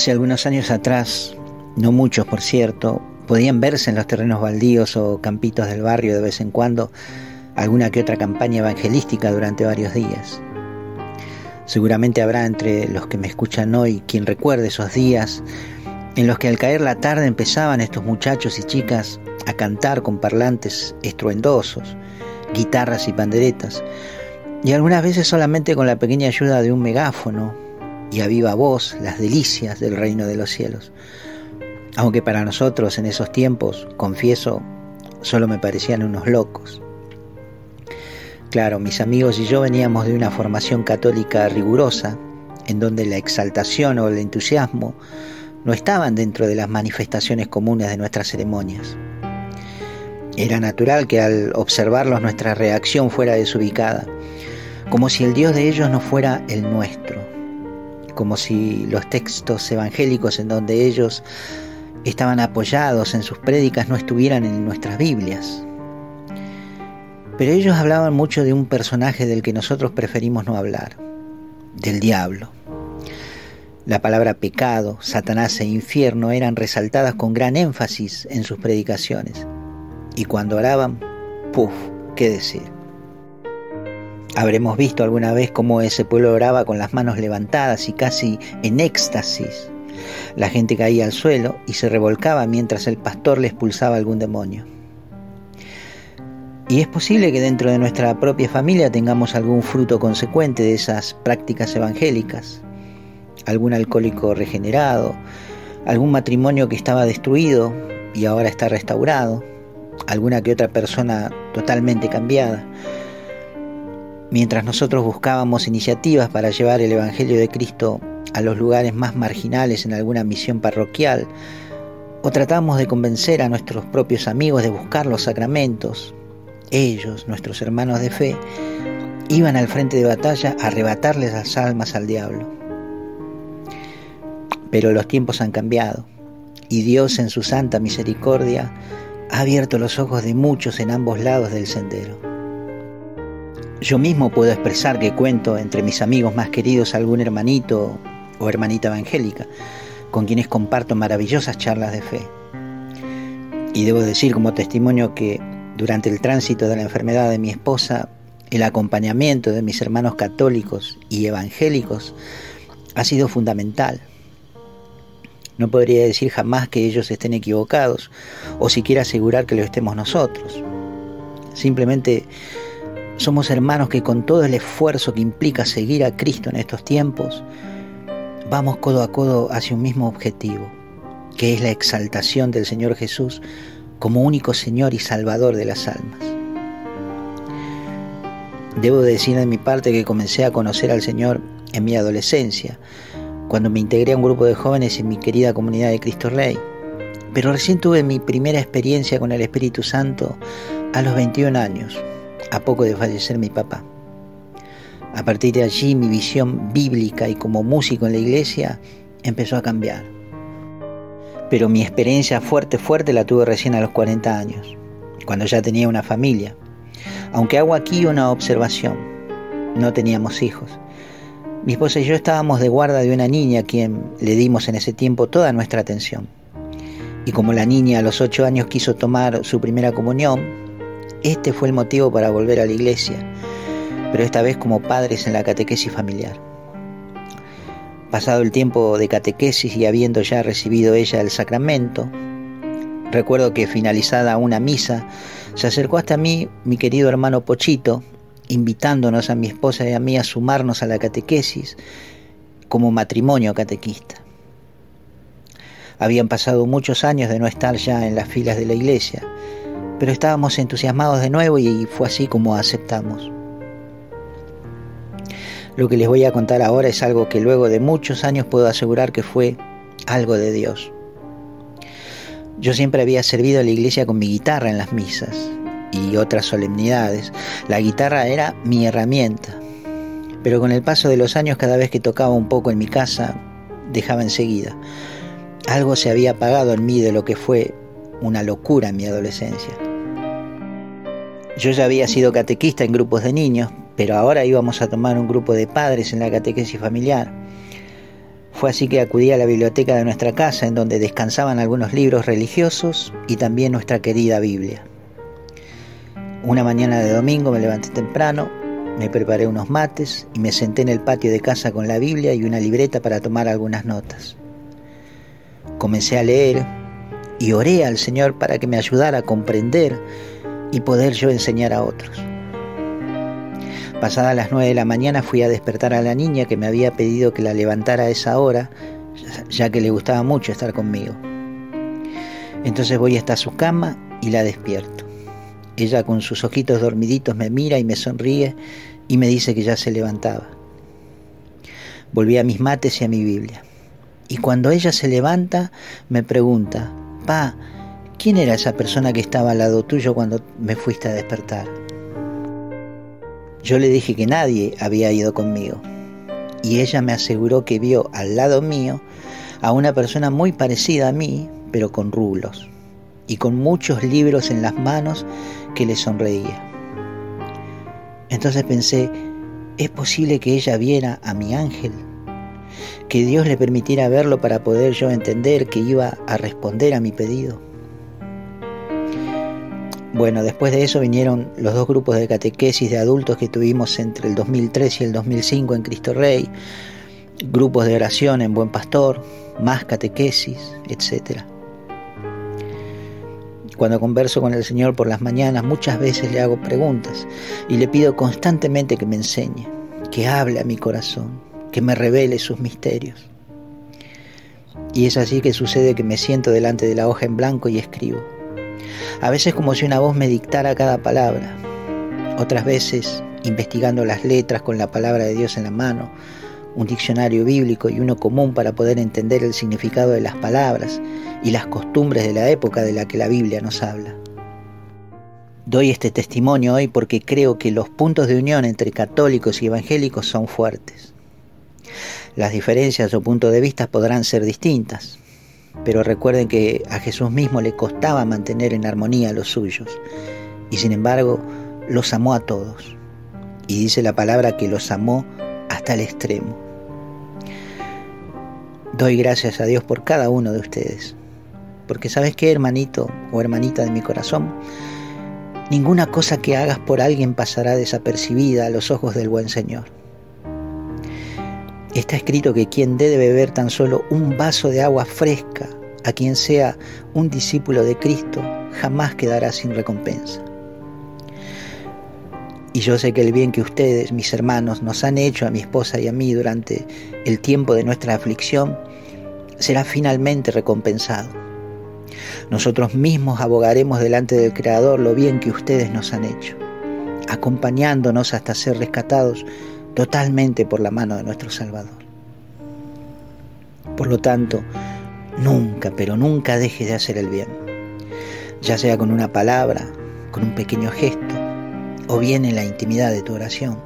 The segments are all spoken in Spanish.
Hace algunos años atrás, no muchos por cierto, podían verse en los terrenos baldíos o campitos del barrio de vez en cuando alguna que otra campaña evangelística durante varios días. Seguramente habrá entre los que me escuchan hoy quien recuerde esos días en los que al caer la tarde empezaban estos muchachos y chicas a cantar con parlantes estruendosos, guitarras y panderetas, y algunas veces solamente con la pequeña ayuda de un megáfono y a viva voz las delicias del reino de los cielos. Aunque para nosotros en esos tiempos, confieso, solo me parecían unos locos. Claro, mis amigos y yo veníamos de una formación católica rigurosa, en donde la exaltación o el entusiasmo no estaban dentro de las manifestaciones comunes de nuestras ceremonias. Era natural que al observarlos nuestra reacción fuera desubicada, como si el Dios de ellos no fuera el nuestro, como si los textos evangélicos en donde ellos estaban apoyados en sus prédicas no estuvieran en nuestras Biblias. Pero ellos hablaban mucho de un personaje del que nosotros preferimos no hablar, del diablo. La palabra pecado, Satanás e infierno eran resaltadas con gran énfasis en sus predicaciones. Y cuando oraban, ¡puf! ¿Qué decir? Habremos visto alguna vez cómo ese pueblo oraba con las manos levantadas y casi en éxtasis. La gente caía al suelo y se revolcaba mientras el pastor le expulsaba algún demonio. Y es posible que dentro de nuestra propia familia tengamos algún fruto consecuente de esas prácticas evangélicas algún alcohólico regenerado, algún matrimonio que estaba destruido y ahora está restaurado, alguna que otra persona totalmente cambiada. Mientras nosotros buscábamos iniciativas para llevar el Evangelio de Cristo a los lugares más marginales en alguna misión parroquial, o tratamos de convencer a nuestros propios amigos de buscar los sacramentos, ellos, nuestros hermanos de fe, iban al frente de batalla a arrebatarles las almas al diablo. Pero los tiempos han cambiado y Dios en su santa misericordia ha abierto los ojos de muchos en ambos lados del sendero. Yo mismo puedo expresar que cuento entre mis amigos más queridos algún hermanito o hermanita evangélica, con quienes comparto maravillosas charlas de fe. Y debo decir como testimonio que durante el tránsito de la enfermedad de mi esposa, el acompañamiento de mis hermanos católicos y evangélicos ha sido fundamental no podría decir jamás que ellos estén equivocados o siquiera asegurar que lo estemos nosotros. Simplemente somos hermanos que con todo el esfuerzo que implica seguir a Cristo en estos tiempos, vamos codo a codo hacia un mismo objetivo, que es la exaltación del Señor Jesús como único Señor y Salvador de las almas. Debo decir de mi parte que comencé a conocer al Señor en mi adolescencia, cuando me integré a un grupo de jóvenes en mi querida comunidad de Cristo Rey. Pero recién tuve mi primera experiencia con el Espíritu Santo a los 21 años, a poco de fallecer mi papá. A partir de allí mi visión bíblica y como músico en la iglesia empezó a cambiar. Pero mi experiencia fuerte, fuerte la tuve recién a los 40 años, cuando ya tenía una familia. Aunque hago aquí una observación, no teníamos hijos mi esposa y yo estábamos de guarda de una niña a quien le dimos en ese tiempo toda nuestra atención. Y como la niña a los ocho años quiso tomar su primera comunión, este fue el motivo para volver a la iglesia, pero esta vez como padres en la catequesis familiar. Pasado el tiempo de catequesis y habiendo ya recibido ella el sacramento, recuerdo que finalizada una misa, se acercó hasta mí mi querido hermano Pochito, invitándonos a mi esposa y a mí a sumarnos a la catequesis como matrimonio catequista. Habían pasado muchos años de no estar ya en las filas de la iglesia, pero estábamos entusiasmados de nuevo y fue así como aceptamos. Lo que les voy a contar ahora es algo que luego de muchos años puedo asegurar que fue algo de Dios. Yo siempre había servido a la iglesia con mi guitarra en las misas, y otras solemnidades. La guitarra era mi herramienta, pero con el paso de los años cada vez que tocaba un poco en mi casa, dejaba enseguida. Algo se había apagado en mí de lo que fue una locura en mi adolescencia. Yo ya había sido catequista en grupos de niños, pero ahora íbamos a tomar un grupo de padres en la catequesis familiar. Fue así que acudí a la biblioteca de nuestra casa, en donde descansaban algunos libros religiosos y también nuestra querida Biblia. Una mañana de domingo me levanté temprano, me preparé unos mates y me senté en el patio de casa con la Biblia y una libreta para tomar algunas notas. Comencé a leer y oré al Señor para que me ayudara a comprender y poder yo enseñar a otros. Pasadas las nueve de la mañana fui a despertar a la niña que me había pedido que la levantara a esa hora, ya que le gustaba mucho estar conmigo. Entonces voy hasta su cama y la despierto. Ella con sus ojitos dormiditos me mira y me sonríe y me dice que ya se levantaba. Volví a mis mates y a mi Biblia. Y cuando ella se levanta, me pregunta, Pa, ¿quién era esa persona que estaba al lado tuyo cuando me fuiste a despertar? Yo le dije que nadie había ido conmigo y ella me aseguró que vio al lado mío a una persona muy parecida a mí, pero con rulos y con muchos libros en las manos que le sonreía. Entonces pensé, ¿es posible que ella viera a mi ángel? Que Dios le permitiera verlo para poder yo entender que iba a responder a mi pedido. Bueno, después de eso vinieron los dos grupos de catequesis de adultos que tuvimos entre el 2003 y el 2005 en Cristo Rey, grupos de oración en Buen Pastor, más catequesis, etc. Cuando converso con el Señor por las mañanas, muchas veces le hago preguntas y le pido constantemente que me enseñe, que hable a mi corazón, que me revele sus misterios. Y es así que sucede que me siento delante de la hoja en blanco y escribo a veces como si una voz me dictara cada palabra, otras veces investigando las letras con la palabra de Dios en la mano, un diccionario bíblico y uno común para poder entender el significado de las palabras y las costumbres de la época de la que la Biblia nos habla. Doy este testimonio hoy porque creo que los puntos de unión entre católicos y evangélicos son fuertes. Las diferencias o puntos de vista podrán ser distintas, pero recuerden que a Jesús mismo le costaba mantener en armonía a los suyos, y sin embargo los amó a todos. Y dice la palabra que los amó hasta el extremo. Doy gracias a Dios por cada uno de ustedes, porque sabes qué, hermanito o hermanita de mi corazón, ninguna cosa que hagas por alguien pasará desapercibida a los ojos del buen Señor. Está escrito que quien dé de beber tan solo un vaso de agua fresca a quien sea un discípulo de Cristo jamás quedará sin recompensa. Y yo sé que el bien que ustedes, mis hermanos, nos han hecho a mi esposa y a mí durante el tiempo de nuestra aflicción, será finalmente recompensado. Nosotros mismos abogaremos delante del Creador lo bien que ustedes nos han hecho, acompañándonos hasta ser rescatados totalmente por la mano de nuestro Salvador. Por lo tanto, nunca, pero nunca dejes de hacer el bien, ya sea con una palabra, con un pequeño gesto o bien en la intimidad de tu oración.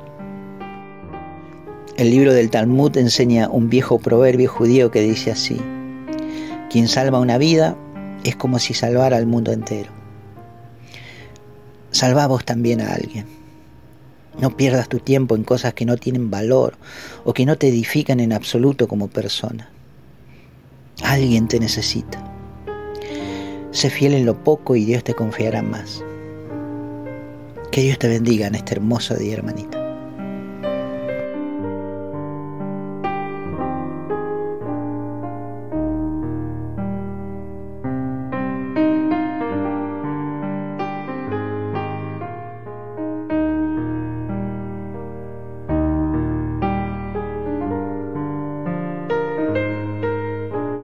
El libro del Talmud enseña un viejo proverbio judío que dice así, quien salva una vida es como si salvara al mundo entero. Salva vos también a alguien. No pierdas tu tiempo en cosas que no tienen valor o que no te edifican en absoluto como persona. Alguien te necesita. Sé fiel en lo poco y Dios te confiará más. Que Dios te bendiga en este hermoso día, hermanita.